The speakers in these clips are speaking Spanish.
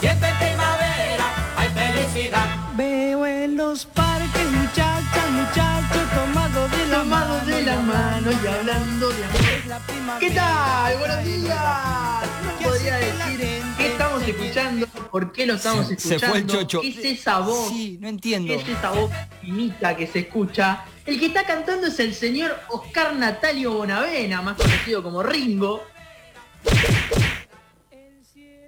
Siempre primavera, hay felicidad. Veo en los parques muchachas, muchachos tomados de la mano de la mano y hablando de amor. la. ¿Qué tal? Buenos días. No podría decir qué estamos escuchando, por qué lo estamos Se- escuchando. se fue el chocho. ¿Qué es esa voz? Sí, no entiendo. ¿Qué es esa voz finita que se escucha? El que está cantando es el señor Oscar Natalio Bonavena, más conocido como Ringo.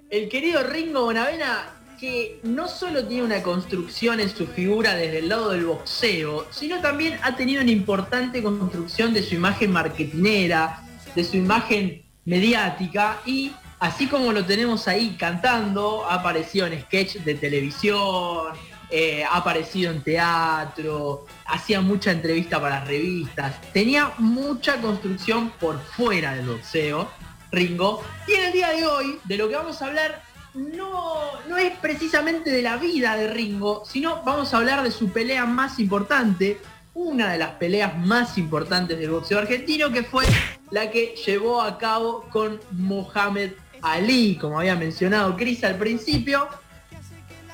El querido Ringo Bonavena, que no solo tiene una construcción en su figura desde el lado del boxeo, sino también ha tenido una importante construcción de su imagen marketinera, de su imagen mediática y así como lo tenemos ahí cantando, ha aparecido en sketch de televisión, eh, ha aparecido en teatro, hacía mucha entrevista para revistas, tenía mucha construcción por fuera del boxeo, Ringo, y en el día de hoy, de lo que vamos a hablar, no, no es precisamente de la vida de Ringo, sino vamos a hablar de su pelea más importante, una de las peleas más importantes del boxeo argentino, que fue la que llevó a cabo con Mohamed Ali, como había mencionado Chris al principio.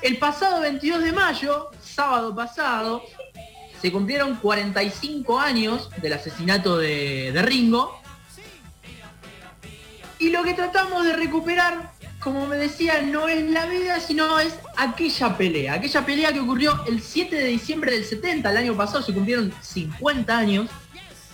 El pasado 22 de mayo, sábado pasado, se cumplieron 45 años del asesinato de, de Ringo. Y lo que tratamos de recuperar, como me decía, no es la vida, sino es aquella pelea. Aquella pelea que ocurrió el 7 de diciembre del 70, el año pasado, se cumplieron 50 años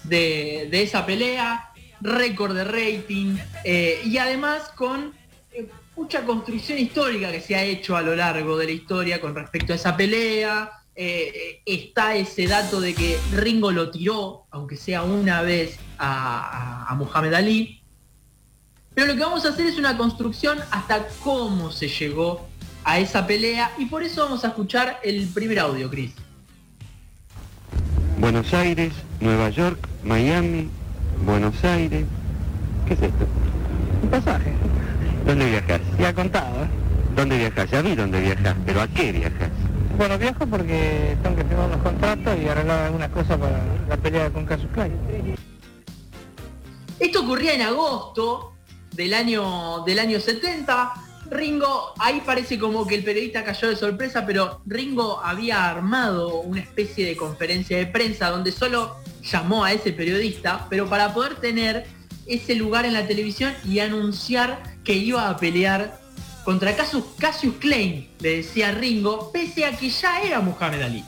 de, esa pelea, récord de rating, eh, y además con eh, mucha construcción histórica que se ha hecho a lo largo de la historia con respecto a esa pelea. Eh, está ese dato de que Ringo lo tiró, aunque sea una vez, a, a- a Muhammad Ali. Pero lo que vamos a hacer es una construcción hasta cómo se llegó a esa pelea y por eso vamos a escuchar el primer audio, Chris. Buenos Aires, Nueva York, Miami, Buenos Aires. ¿Qué es esto? Un pasaje. ¿Dónde viajas? Ya contado, ¿eh? ¿Dónde viajas? Ya vi dónde viajas, pero ¿a qué viajas? Bueno, viajo porque tengo que firmar unos contratos y arreglar algunas cosas para la pelea con Casus Clay. Esto ocurría en agosto del año, del año 70. Ringo, ahí parece como que el periodista cayó de sorpresa, pero Ringo había armado una especie de conferencia de prensa donde solo llamó a ese periodista, pero para poder tener ese lugar en la televisión y anunciar que iba a pelear contra Cassius, Cassius Clay, le decía Ringo, pese a que ya era Muhammad Ali.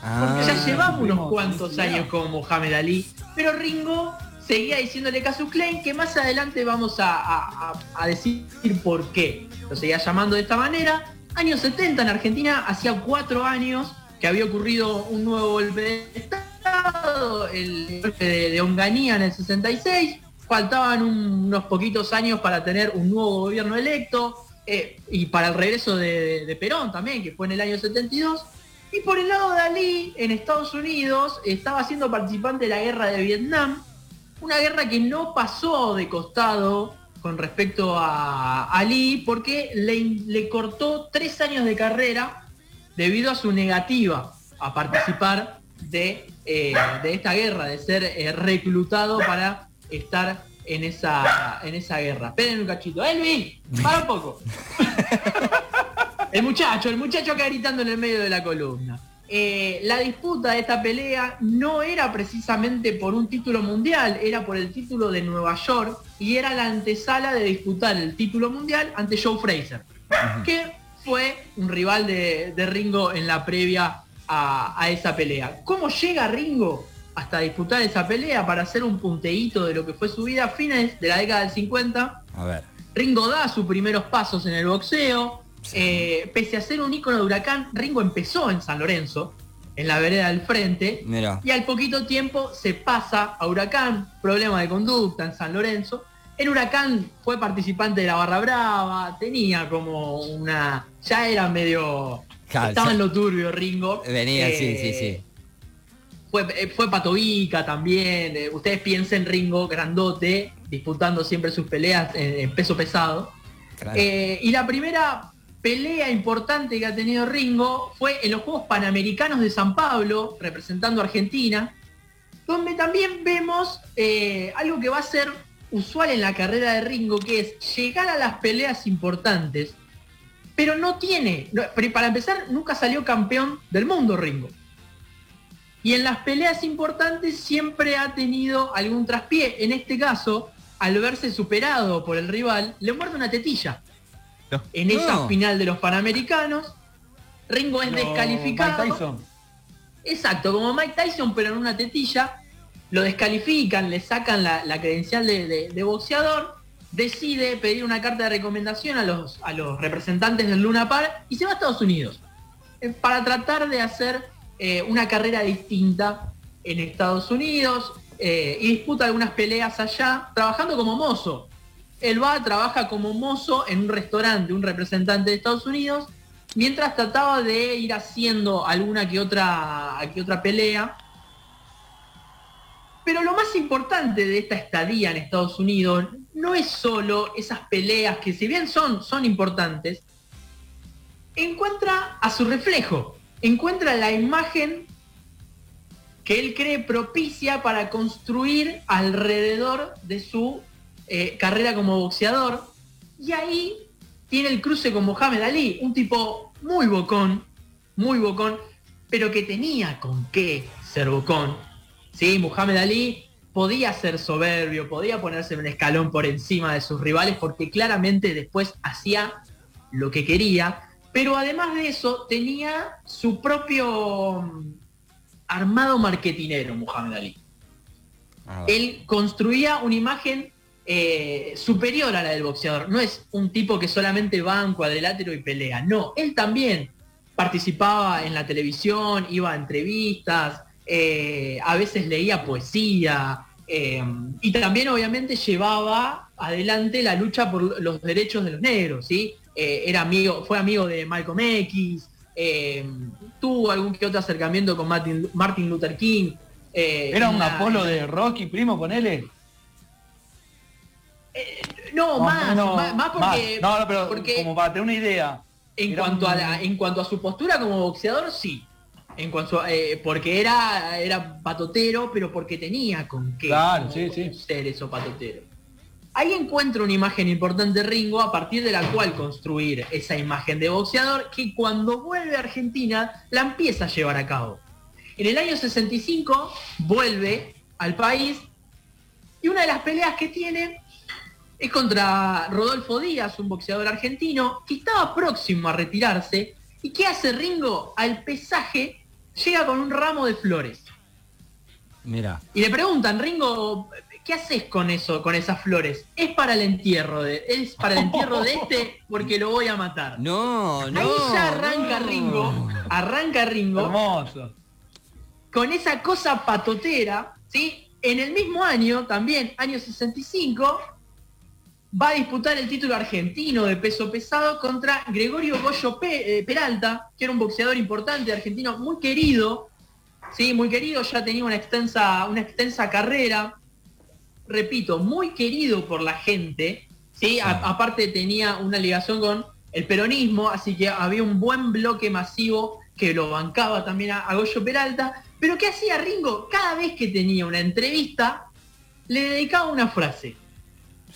Porque ya Ah, llevamos unos cuantos años con Mohamed Ali, pero Ringo seguía diciéndole Casus Klein que más adelante vamos a, decir por qué. Lo seguía llamando de esta manera. Años 70 en Argentina, hacía cuatro años que había ocurrido un nuevo golpe de Estado, el golpe de, Onganía en el 66. Faltaban un- unos poquitos años para tener un nuevo gobierno electo eh, y para el regreso de, de Perón también, que fue en el año 72. Y por el lado de Ali, en Estados Unidos, estaba siendo participante de la guerra de Vietnam, una guerra que no pasó de costado con respecto a Ali, porque le, le cortó tres años de carrera debido a su negativa a participar de, eh, de esta guerra, de ser eh, reclutado para estar en esa, en esa guerra. Esperen un cachito. Elvi, para un poco. El muchacho, el muchacho acá gritando en el medio de la columna. Eh, la disputa de esta pelea no era precisamente por un título mundial, era por el título de Nueva York y era la antesala de disputar el título mundial ante Joe Fraser, que fue un rival de, de Ringo en la previa a, a esa pelea. ¿Cómo llega Ringo hasta disputar esa pelea para hacer un punteíto de lo que fue su vida a fines de la década del 50? A ver. Ringo da sus primeros pasos en el boxeo. Eh, pese a ser un ícono de huracán, Ringo empezó en San Lorenzo, en la vereda del frente, y al poquito tiempo se pasa a Huracán, problema de conducta en San Lorenzo. En Huracán fue participante de la Barra Brava, tenía como una... ya era medio... Claro, estaba ya- en lo turbio Ringo. Venía, sí, sí, Eh, sí. fue, eh, fue Patovica también. ustedes piensen Ringo grandote, disputando siempre sus peleas en, en peso pesado. Claro. Eh, y la primera pelea importante que ha tenido Ringo fue en los Juegos Panamericanos de San Pablo, representando a Argentina, donde también vemos eh, algo que va a ser usual en la carrera de Ringo, que es llegar a las peleas importantes, pero no tiene, para empezar, nunca salió campeón del mundo Ringo. Y en las peleas importantes siempre ha tenido algún traspié. En este caso, al verse superado por el rival, le muerde una tetilla. No. En esa No. final de los Panamericanos, Ringo es No, descalificado. Mike Tyson. Exacto, como Mike Tyson, pero en una tetilla. Lo descalifican, le sacan la, la credencial de, de- de boxeador, decide pedir una carta de recomendación a los, a los representantes del Luna Park y se va a Estados Unidos eh, para tratar de hacer eh, una carrera distinta en Estados Unidos eh, y disputa algunas peleas allá, trabajando como mozo. Él va, trabaja como mozo en un restaurante, un representante de Estados Unidos, mientras trataba de ir haciendo alguna que otra, que otra pelea. Pero lo más importante de esta estadía en Estados Unidos no es solo esas peleas que si bien son, son importantes, encuentra a su reflejo, encuentra la imagen que él cree propicia para construir alrededor de su eh, carrera como boxeador. Y ahí tiene el cruce con Mohamed Ali, un tipo muy bocón, muy bocón, pero que tenía con qué ser bocón. Sí, Muhammad Ali podía ser soberbio, podía ponerse un escalón por encima de sus rivales porque claramente después hacía lo que quería, pero además de eso tenía su propio mm, armado marketinero, Muhammad Ali. Ah, Él construía una imagen eh, superior a la del boxeador. No es un tipo que solamente va a un cuadrilátero y pelea. No, él también participaba en la televisión, iba a entrevistas, eh, a veces leía poesía eh, y también obviamente llevaba adelante la lucha por los derechos de los negros, ¿sí? Era amigo, fue amigo de Malcolm X, tuvo algún que otro acercamiento con Martin, Martin Luther King. Era un Apolo de Rocky, primo, ponele. No, más, no, más, más porque, No, no, pero porque como para tener una idea. en, cuanto un- a la- en cuanto a su postura como boxeador, sí. En cuanto a- eh, porque era, era patotero, pero porque tenía con qué Claro, sí, sí. ser eso patotero. Ahí encuentro una imagen importante Ringo a partir de la cual construir esa imagen de boxeador que cuando vuelve a Argentina la empieza a llevar a cabo. En el año 65 vuelve al país y una de las peleas que tiene es contra Rodolfo Díaz, un boxeador argentino, que estaba próximo a retirarse. ¿Y qué hace Ringo? Al pesaje llega con un ramo de flores. Mira. Y le preguntan, Ringo, ¿qué haces con eso, con esas flores? Es para el entierro de, es para el entierro de este porque lo voy a matar. No, no. Ahí ya arranca no. Ringo, arranca Ringo Hermoso. con esa cosa patotera, ¿sí? En el mismo año, también, año 65, va a disputar el título argentino de peso pesado contra Gregorio Goyo Pe- eh, Peralta, que era un boxeador importante argentino, muy querido, sí, muy querido, ya tenía una extensa, una extensa carrera, repito, muy querido por la gente, ¿sí? A- aparte tenía una ligación con el peronismo, así que había un buen bloque masivo que lo bancaba también a, a Goyo Peralta. Pero ¿qué hacía Ringo? Cada vez que tenía una entrevista, le dedicaba una frase.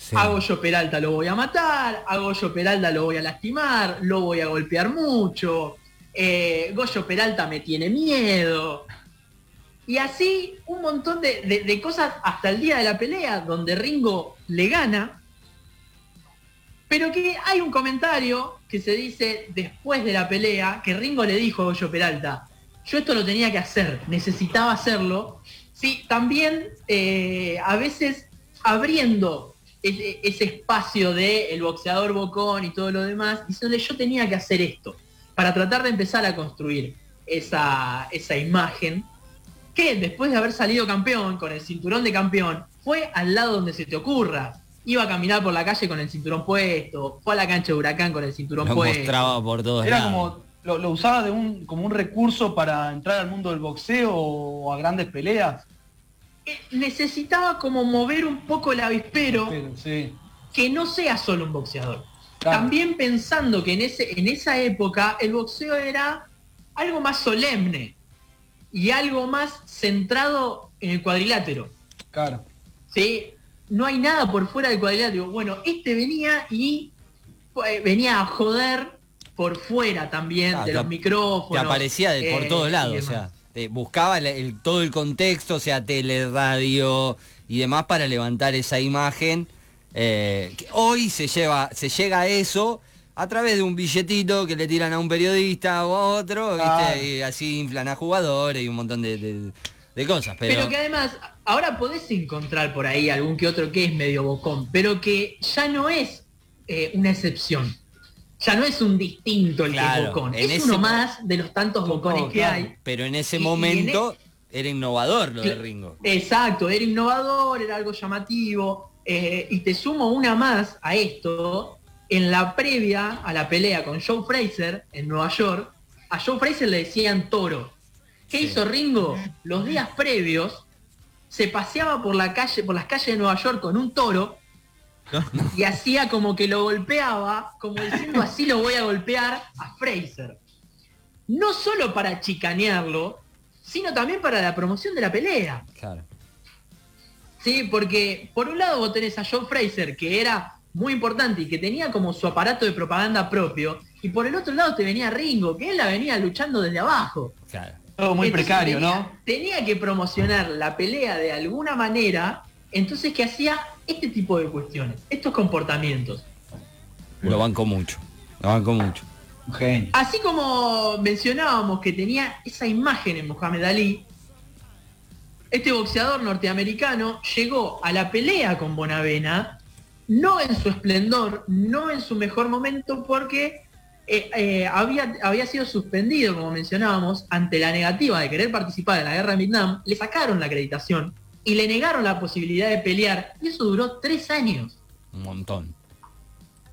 Sí. A Goyo Peralta lo voy a matar, a Goyo Peralta lo voy a lastimar, lo voy a golpear mucho, eh, Goyo Peralta me tiene miedo. Y así un montón de cosas hasta el día de la pelea, donde Ringo le gana, pero que hay un comentario que se dice después de la pelea, que Ringo le dijo a Goyo Peralta, yo esto lo tenía que hacer, necesitaba hacerlo. Sí, también eh, a veces abriendo ese, ese espacio de el boxeador bocón y todo lo demás, diciéndole yo tenía que hacer esto, para tratar de empezar a construir esa, esa imagen que después de haber salido campeón, con el cinturón de campeón, fue al lado donde se te ocurra. Iba a caminar por la calle con el cinturón puesto, fue a la cancha de huracán con el cinturón Lo puesto. mostraba por todos Era lados. como, lo, lo usaba de un, como un recurso para entrar al mundo del boxeo o a grandes peleas. Necesitaba como mover un poco el avispero Pero, sí. que no sea solo un boxeador. Claro. También pensando que en, ese, en esa época el boxeo era algo más solemne y algo más centrado en el cuadrilátero. Claro. ¿sí? no hay nada por fuera del cuadrilátero. Bueno, este venía y eh, venía a joder por fuera también Ah, de te los micrófonos. Te aparecía de, por eh, todos lados, o demás. sea, buscaba el- el- todo el contexto, o sea, tele, radio y demás para levantar esa imagen. eh, que hoy se lleva, se llega a eso a través de un billetito que le tiran a un periodista o a otro, ¿viste? Claro. y así inflan a jugadores y un montón de, de- de cosas. Pero, Pero que además, ahora podés encontrar por ahí algún que otro que es medio bocón, pero que ya no es eh, una excepción. Ya no es un distinto el que Claro, es bocón. Es ese uno más de los tantos bocones que hay. pero en ese y- y en momento era innovador lo de Ringo. Exacto, era innovador, era algo llamativo. eh, y te sumo una más a esto. En la previa a la pelea con Joe Fraser en Nueva York, a Joe Fraser le decían toro. ¿Qué Sí. hizo Ringo? Los días previos se paseaba por la calle, por las calles de Nueva York con un toro y hacía como que lo golpeaba, como diciendo así lo voy a golpear a Fraser. No solo para chicanearlo, sino también para la promoción de la pelea. Claro. Sí, porque por un lado vos tenés a Joe Fraser, que era muy importante y que tenía como su aparato de propaganda propio, y por el otro lado te venía Ringo, que él la venía luchando desde abajo. Claro. Todo muy Entonces precario, tenía- ¿no? Tenía que promocionar la pelea de alguna manera, entonces que hacía este tipo de cuestiones, estos comportamientos. Lo banco mucho. Lo banco mucho. Genio. Así como mencionábamos que tenía esa imagen en Mohamed Ali, este boxeador norteamericano llegó a la pelea con Bonavena, no en su esplendor, no en su mejor momento, porque eh, eh, había, había sido suspendido, como mencionábamos, ante la negativa de querer participar en la guerra de Vietnam, le sacaron la acreditación y le negaron la posibilidad de pelear, y eso duró tres años. Un montón.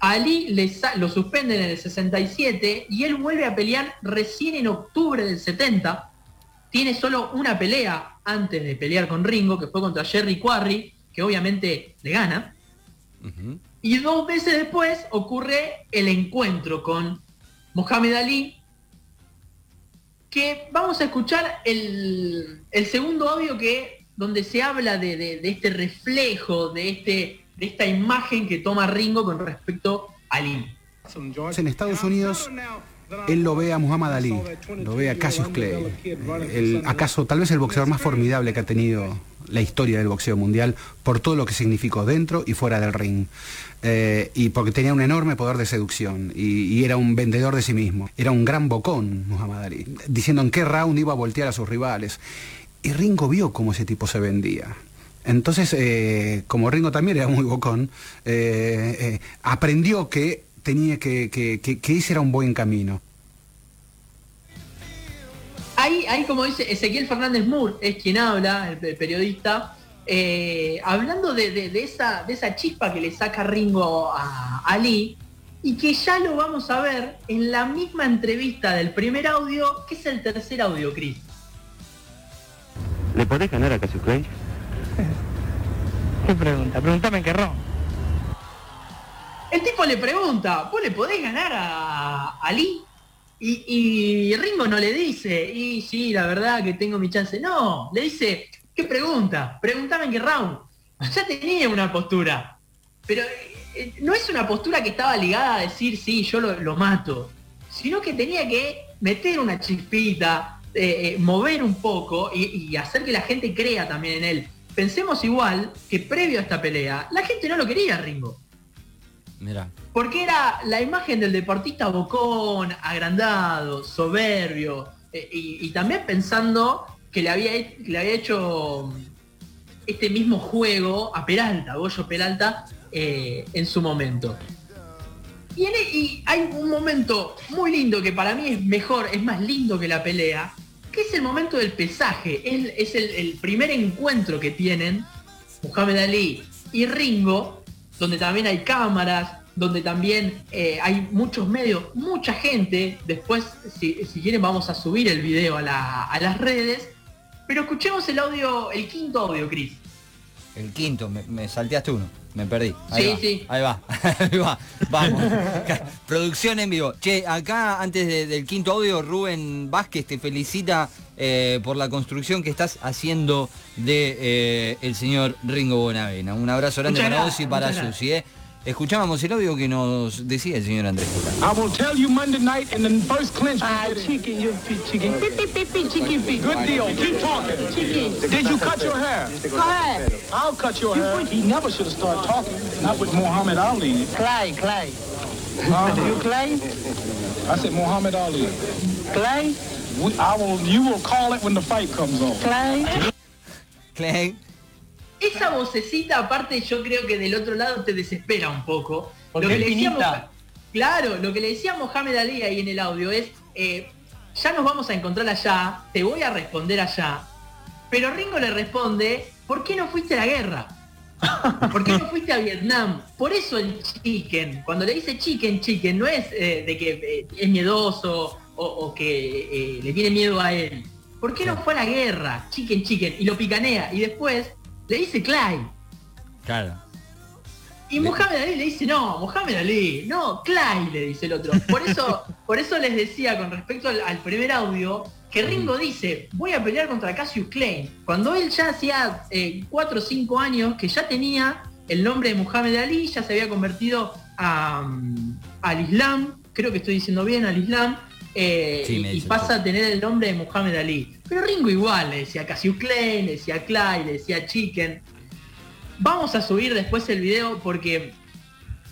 Ali le lo suspenden en el 67 y él vuelve a pelear recién en octubre del 70. Tiene solo una pelea antes de pelear con Ringo, que fue contra Jerry Quarry, que obviamente le gana. Y dos meses después ocurre el encuentro con Mohamed Ali, que vamos a escuchar el, el segundo audio que donde se habla de, este reflejo, de, este, de esta imagen que toma Ringo con respecto a Ali. En Estados Unidos, él lo ve a Muhammad Ali, lo ve a Cassius Clay, acaso tal vez el boxeador más formidable que ha tenido la historia del boxeo mundial por todo lo que significó dentro y fuera del ring. Eh, y porque tenía un enorme poder de seducción y, y era un vendedor de sí mismo. Era un gran bocón, Muhammad Ali, diciendo en qué round iba a voltear a sus rivales. Y Ringo vio cómo ese tipo se vendía. Entonces, eh, como Ringo también era muy bocón, eh, eh, aprendió que tenía que, que, que- ese era un buen camino. Ahí, ahí como dice Ezequiel Fernández Moore, es quien habla, el, periodista, hablando de, de- esa, de esa chispa que le saca Ringo a Ali, y que ya lo vamos a ver en la misma entrevista del primer audio, que es el tercer audio, Chris. ¿Le podés ganar a Cassius Clay? ¿Qué pregunta? Pregúntame en qué ron. El tipo le pregunta, ¿vos le podés ganar a Ali? Y, y Ringo no le dice, y sí, la verdad que tengo mi chance. No, le dice, ¿qué pregunta? Pregúntame en qué round. Ya tenía una postura. Pero eh, no es una postura que estaba ligada a decir, sí, yo lo, lo mato. Sino que tenía que meter una chispita, eh, eh, mover un poco y, y hacer que la gente crea también en él. Pensemos igual que previo a esta pelea, la gente no lo quería Ringo. Mira. Porque era la imagen del deportista bocón, agrandado, soberbio, eh, y, y también pensando que le había, le había hecho este mismo juego a Peralta, Goyo Peralta, eh, en su momento. Y, y hay un momento muy lindo que para mí es mejor, es más lindo que la pelea, que es el momento del pesaje. Es, el, primer encuentro que tienen Muhammad Ali y Ringo, donde también hay cámaras, donde también eh, hay muchos medios, mucha gente. Después, si, quieren, vamos a subir el video a las redes. Pero escuchemos el audio, el quinto audio, Chris. El quinto, me, me salteaste uno. Me perdí. Ahí Sí, va. sí. Ahí va. Ahí va. Vamos. Producción en vivo. Che, acá antes de- del quinto audio, Rubén Vázquez te felicita eh, por la construcción que estás haciendo de eh, el señor Ringo Bonavena. Un abrazo grande Muchas para vos y para Susi. ¿eh? Escuchábamos el audio que nos decía el señor Andrés Cura. I will tell you Monday night in the first clinch. Ah, chicken, you feet, chicken. Beep, beep, beep, beep, chicken feet. Good deal. Keep talking. Did you cut your hair? Go ahead. I'll cut your hair. He never should have started talking. Not with Muhammad Ali. Clay, Clay. Huh? You Clay? I said Muhammad Ali. Clay? We, I will. You will call it when the fight comes on. Clay? Clay. Esa vocecita, aparte, yo creo que del otro lado te desespera un poco. Porque lo que le decía finita. Moja- claro, lo que le decía Mohamed Ali ahí en el audio es, eh, ya nos vamos a encontrar allá, te voy a responder allá. Pero Ringo le responde, ¿por qué no fuiste a la guerra? ¿Por qué no fuiste a Vietnam? Por eso el chicken, cuando le dice chicken, chicken, no es eh, de que eh, es miedoso o, o que le tiene miedo a él. ¿Por qué no fue a la guerra? Chicken, chicken. Y lo picanea. Y después le dice Clyde. Claro. Y Mohamed Ali le dice, no, Mohamed Ali, no, Clyde le dice el otro. Por eso, por eso les decía con respecto al, al primer audio, que Ringo dice, voy a pelear contra Cassius Clay. Cuando él ya hacía 4 o 5 años que ya tenía el nombre de Mohamed Ali, ya se había convertido a, al Islam, creo que estoy diciendo bien, al Islam, eh, Sí, y- pasa a tener el nombre de Mohamed Ali. Pero Ringo igual le decía Cassius Clay, le decía Clyde, le decía Chicken. Vamos a subir después el video porque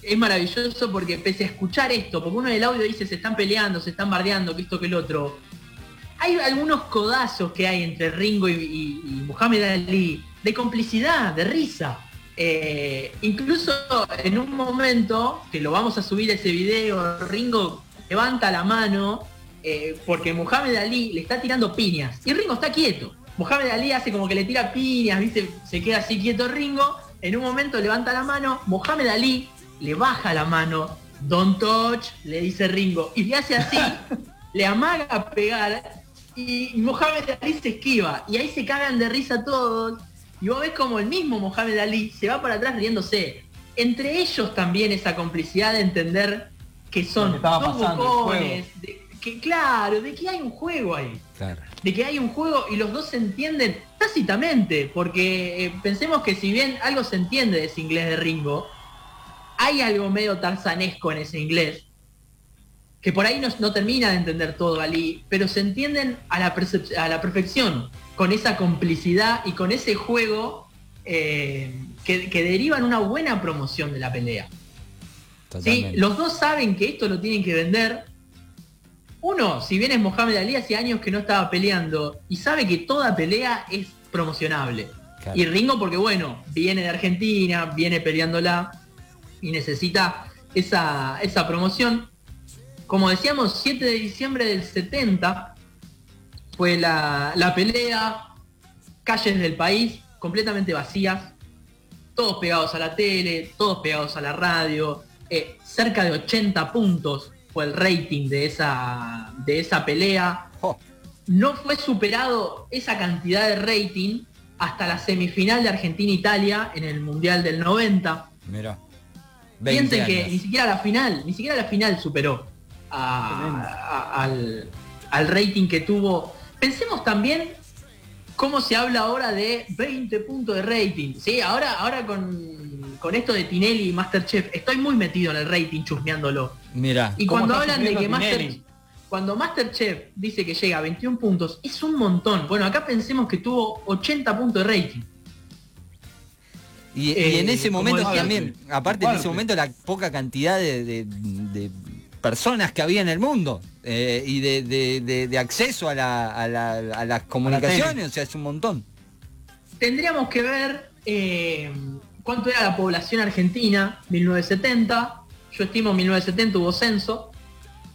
es maravilloso porque pese a escuchar esto, porque uno en el audio dice se están peleando, se están bardeando, que esto que el otro, hay algunos codazos que hay entre Ringo y, y- y Muhammad Ali, de complicidad, de risa. Eh, incluso en un momento, que lo vamos a subir ese video, Ringo levanta la mano eh, porque Muhammad Ali le está tirando piñas y Ringo está quieto. Muhammad Ali hace como que le tira piñas, ¿viste? Se queda así quieto Ringo. En un momento levanta la mano, Muhammad Ali le baja la mano, don't touch, le dice Ringo, y le hace así, le amaga a pegar, y Mohamed Ali se esquiva, y ahí se cagan de risa todos, y vos ves como el mismo Mohamed Ali se va para atrás riéndose. Entre ellos también esa complicidad de entender que son que dos bucones, de- que claro, de que hay un juego ahí Claro. de que hay un juego y los dos se entienden tácitamente, porque eh, pensemos que si bien algo se entiende de ese inglés de Ringo, hay algo medio tarzanesco en ese inglés, que por ahí no, no termina de entender todo Ali, pero se entienden a la, a la perfección, con esa complicidad y con ese juego eh, que, que deriva en una buena promoción de la pelea. ¿Sí? Los dos saben que esto lo tienen que vender. Uno, si bien es Mohamed Ali, hace años que no estaba peleando y sabe que toda pelea es promocionable. Claro. Y Ringo porque bueno, viene de Argentina, viene peleándola y necesita esa, esa promoción. Como decíamos, 7 de diciembre del 70 fue la, la pelea, calles del país completamente vacías, todos pegados a la tele, todos pegados a la radio, eh, cerca de 80 puntos fue el rating de esa, de esa pelea. Oh, No fue superado esa cantidad de rating hasta la semifinal de Argentina-Italia en el Mundial del 90. mira. 20 Piensen que ni siquiera la final, ni siquiera la final superó a- a- al, al rating que tuvo. Pensemos también cómo se habla ahora de 20 puntos de rating. Sí, ahora, ahora con, con esto de Tinelli y Masterchef, estoy muy metido en el rating chusmeándolo. Mira. Y ¿Cómo cuando hablan de que sufriendo Master, Tinelli? cuando Masterchef dice que llega a 21 puntos, es un montón. Bueno, acá pensemos que tuvo 80 puntos de rating. Y, y Eh, en ese momento también, aparte en ese momento la poca cantidad de, de- de personas que había en el mundo eh, y de, acceso a, la- a la- a las comunicaciones, o sea, es un montón. Tendríamos que ver eh, cuánto era la población argentina, 1970. Yo estimo 1970 hubo censo.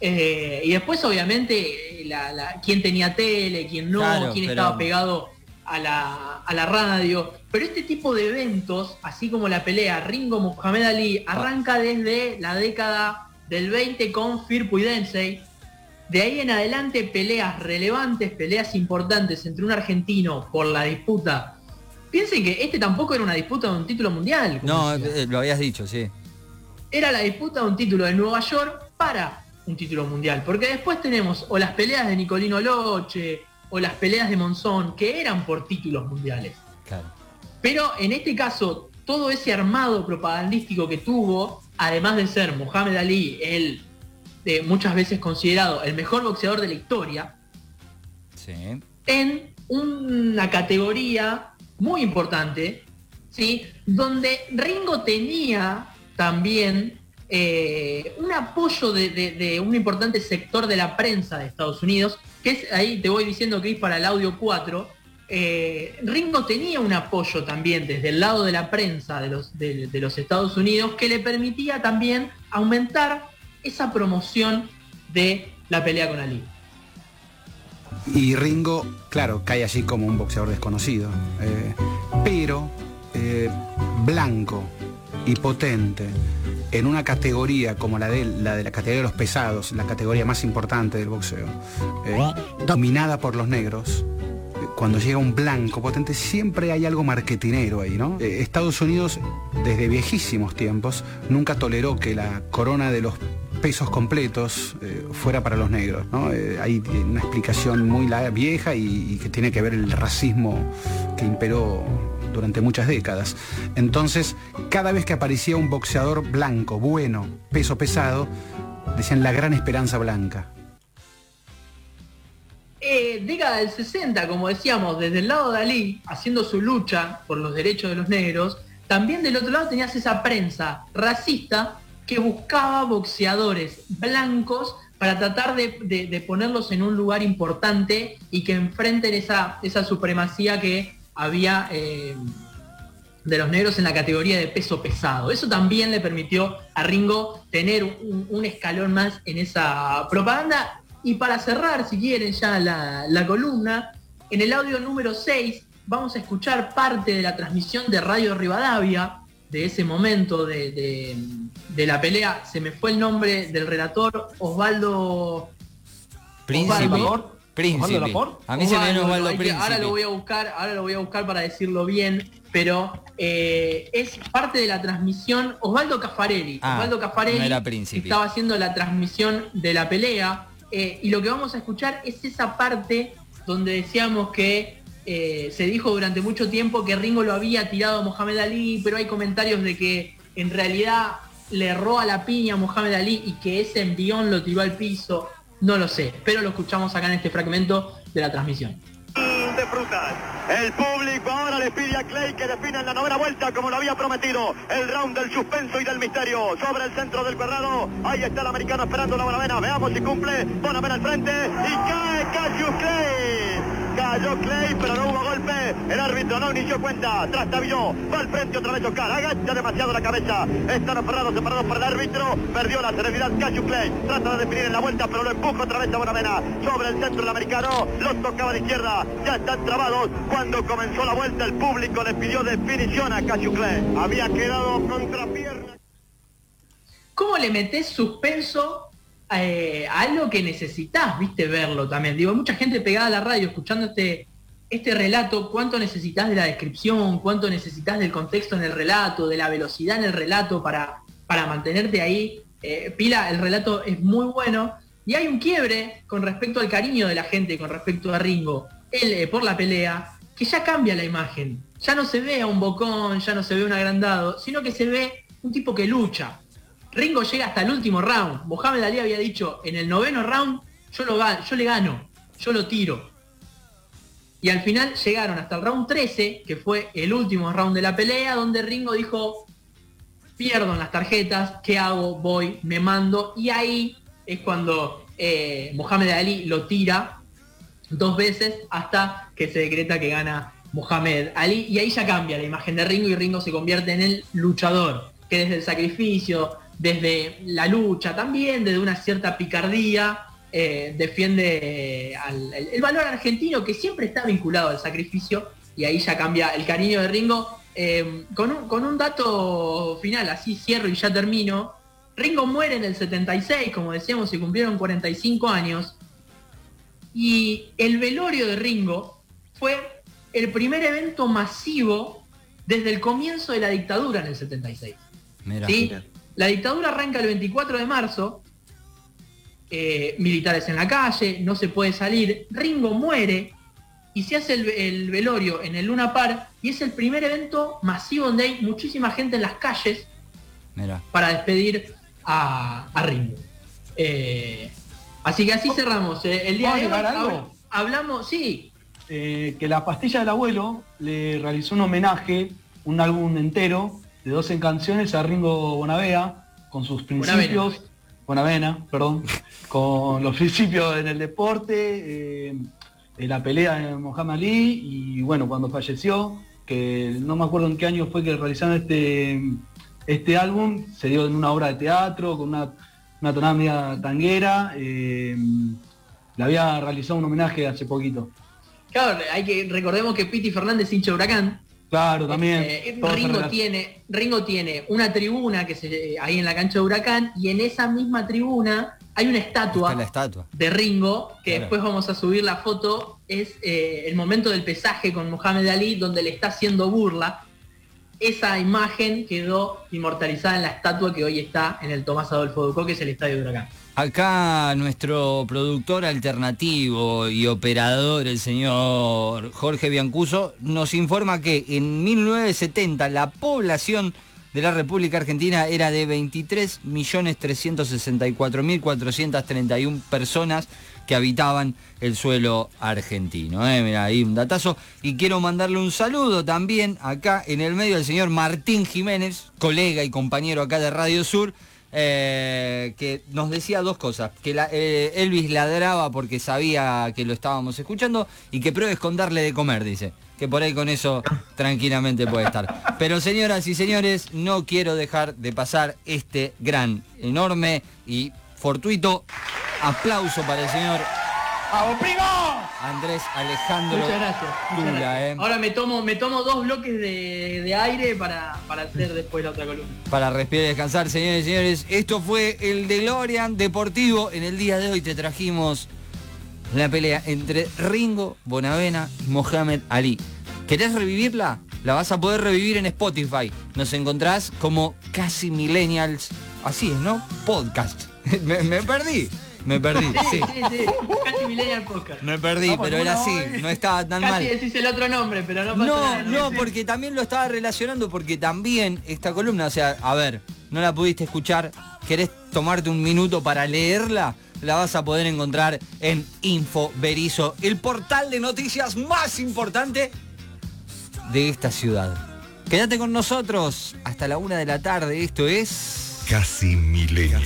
Eh, y después obviamente la- la- quién tenía tele, quién no, Claro, quién pero- estaba pegado a la, a la radio. Pero este tipo de eventos, así como la pelea Ringo Mohamed Ali, arranca desde la década del 20 con Firpo y Densey. De ahí en adelante peleas relevantes, peleas importantes entre un argentino por la disputa piensen que este tampoco era una disputa de un título mundial. No, decía. eh, lo habías dicho, sí. era la disputa de un título de Nueva York para un título mundial. Porque después tenemos o las peleas de Nicolino Loche o las peleas de Monzón, que eran por títulos mundiales. Claro. Pero en este caso, todo ese armado propagandístico que tuvo, además de ser Mohamed Ali, el de muchas veces considerado el mejor boxeador de la historia, Sí. en una categoría muy importante, ¿sí? donde Ringo tenía también eh, un apoyo de, de- un importante sector de la prensa de Estados Unidos, que es, ahí te voy diciendo que es para el audio 4, eh, Ringo tenía un apoyo también desde el lado de la prensa de los, de los Estados Unidos que le permitía también aumentar esa promoción de la pelea con Ali. Y Ringo, claro, cae allí como un boxeador desconocido. eh, pero eh, blanco y potente en una categoría como la de, la de la categoría de los pesados, la categoría más importante del boxeo, eh, dominada por los negros, cuando llega un blanco potente siempre hay algo marketinero ahí, ¿no? Estados Unidos, desde viejísimos tiempos, nunca toleró que la corona de los pesos completos eh, fuera para los negros, ¿no? Eh, hay una explicación muy vieja y, y que tiene que ver el racismo que imperó durante muchas décadas. Entonces, cada vez que aparecía un boxeador blanco, bueno, peso pesado, decían la gran esperanza blanca. Eh, década del 60, como decíamos, desde el lado de Ali, haciendo su lucha por los derechos de los negros, también del otro lado tenías esa prensa racista que buscaba boxeadores blancos para tratar de, ponerlos en un lugar importante y que enfrenten esa, supremacía que había eh, de los negros en la categoría de peso pesado. Eso también le permitió a Ringo tener un, un escalón más en esa propaganda. Y para cerrar, si quieren, ya la, la columna, en el audio número 6 vamos a escuchar parte de la transmisión de Radio Rivadavia, de ese momento de, de- de la pelea. Se me fue el nombre del relator, Osvaldo... Príncipe. Osvaldo. Príncipe. A mí se me viene Osvaldo, Príncipe. Ahora lo voy a buscar, ahora lo voy a buscar para decirlo bien, pero eh, es parte de la transmisión Osvaldo Caffarelli. Ah, Osvaldo Caffarelli no era Príncipe. estaba haciendo la transmisión de la pelea eh, y lo que vamos a escuchar es esa parte donde decíamos que eh, se dijo durante mucho tiempo que Ringo lo había tirado a Mohamed Ali, pero hay comentarios de que en realidad le erró a la piña a Mohamed Ali y que ese envión lo tiró al piso. No lo sé, pero lo escuchamos acá en este fragmento de la transmisión. de frutas. El público ahora le pide a Clay que defina en la novena vuelta como lo había prometido. El round del suspenso y del misterio. Sobre el centro del cuadrado. Ahí está el americano esperando la Bonavena. Veamos si cumple. Bonavena al frente. Y cae Cassius Clay. Cayó Clay, pero no hubo golpe. El árbitro no inició cuenta. Trastabilló. Va al frente otra vez Oscar. Agacha demasiado la cabeza. Están aferrados, separados por el árbitro. Perdió la serenidad Cassius Clay. Trata de definir en la vuelta, pero lo empuja otra vez a Bonavena. Sobre el centro el americano. Los tocaba de izquierda. Ya están trabados. Cuando comenzó la vuelta, el público le pidió definición a Cassius Clay. Había quedado contra pierna. ¿Cómo le metés suspenso eh, algo que necesitas, viste, verlo también? Digo, mucha gente pegada a la radio escuchando este, este relato, cuánto necesitas de la descripción, cuánto necesitas del contexto en el relato, de la velocidad en el relato para, para mantenerte ahí. Eh, Pila, el relato es muy bueno. Y hay un quiebre con respecto al cariño de la gente, con respecto a Ringo, él eh, por la pelea, que ya cambia la imagen. Ya no se ve a un bocón, ya no se ve un agrandado, sino que se ve un tipo que lucha. Ringo llega hasta el último round. Mohamed Ali había dicho, en el noveno round, yo, lo, yo le gano, yo lo tiro. Y al final llegaron hasta el round 13, que fue el último round de la pelea, donde Ringo dijo, pierdo en las tarjetas, ¿qué hago? Voy, me mando. Y ahí es cuando eh, Mohamed Ali lo tira dos veces hasta que se decreta que gana Mohamed Ali. Y ahí ya cambia la imagen de Ringo y Ringo se convierte en el luchador, que desde el sacrificio, desde la lucha, también desde una cierta picardía, eh, defiende al- el, el valor argentino que siempre está vinculado al sacrificio. Y ahí ya cambia el cariño de Ringo. Eh, con, un, con un dato final, así cierro y ya termino. Ringo muere en el 76, como decíamos, se cumplieron 45 años. Y el velorio de Ringo fue el primer evento masivo desde el comienzo de la dictadura en el 76. Mira. ¿sí? La dictadura arranca el 24 de marzo, eh, militares en la calle, no se puede salir, Ringo muere y se hace el, el velorio en el Luna Park y es el primer evento masivo donde hay muchísima gente en las calles Mira. para despedir a, a Ringo. Eh, así que así cerramos. eh, el día ¿Puedo de hoy algo? hablamos, sí, eh, que la pastilla del abuelo le realizó un homenaje, un álbum entero de 12 canciones a Ringo Bonavea, con sus principios, Bonavena, perdón, con los principios en el deporte, eh, en la pelea de Mohamed Ali y bueno, cuando falleció, que no me acuerdo en qué año fue que realizaron este, este álbum, se dio en una obra de teatro, con una, una tonada media tanguera, eh, le había realizado un homenaje hace poquito. claro, hay que recordemos que Piti Fernández hincha huracán. Claro, también. Eh, Ringo tiene, Ringo tiene una tribuna que se ahí en la cancha de Huracán y en esa misma tribuna hay una estatua Está la estatua. de Ringo, que Claro. después vamos a subir la foto, es eh, el momento del pesaje con Mohamed Ali, donde le está haciendo burla. Esa imagen quedó inmortalizada en la estatua que hoy está en el Tomás Adolfo Ducó, que es el Estadio de Huracán. Acá nuestro productor alternativo y operador, el señor Jorge Biancuso, nos informa que en 1970 la población de la República Argentina era de 23.364.431 personas que habitaban el suelo argentino. ¿eh? Mira, ahí un datazo. Y quiero mandarle un saludo también acá en el medio del señor Martín Jiménez, colega y compañero acá de Radio Sur, eh, que nos decía dos cosas, que la- eh, Elvis ladraba porque sabía que lo estábamos escuchando y que pruebe esconderle de comer, dice. Que por ahí con eso tranquilamente puede estar. Pero señoras y señores, no quiero dejar de pasar este gran, enorme y fortuito aplauso para el señor ¡Vamos, primo! Andrés Alejandro Muchas gracias. muchas Tula, gracias. eh. Ahora me tomo, me tomo dos bloques de, de aire para, para hacer después la otra columna. para respirar y descansar, señores y señores. Esto fue el DeLorean Deportivo. En el día de hoy te trajimos la pelea entre Ringo Bonavena y Mohamed Ali. ¿Querés revivirla? La vas a poder revivir en Spotify. Nos encontrás como Casi Millennials. Así es, ¿no? Podcast. me, me perdí. Me perdí, sí. Sí, sí, sí. Casi Millennial Podcast. Me perdí, pero era así. No estaba tan Casi mal. decís el otro nombre, pero no pasa No, nada. no, porque también lo estaba relacionando, porque también esta columna, o sea, a ver, no la pudiste escuchar, querés tomarte un minuto para leerla, la vas a poder encontrar en Info Berizo, el portal de noticias más importante de esta ciudad. Quédate con nosotros hasta la una de la tarde, esto es... Casi milenial.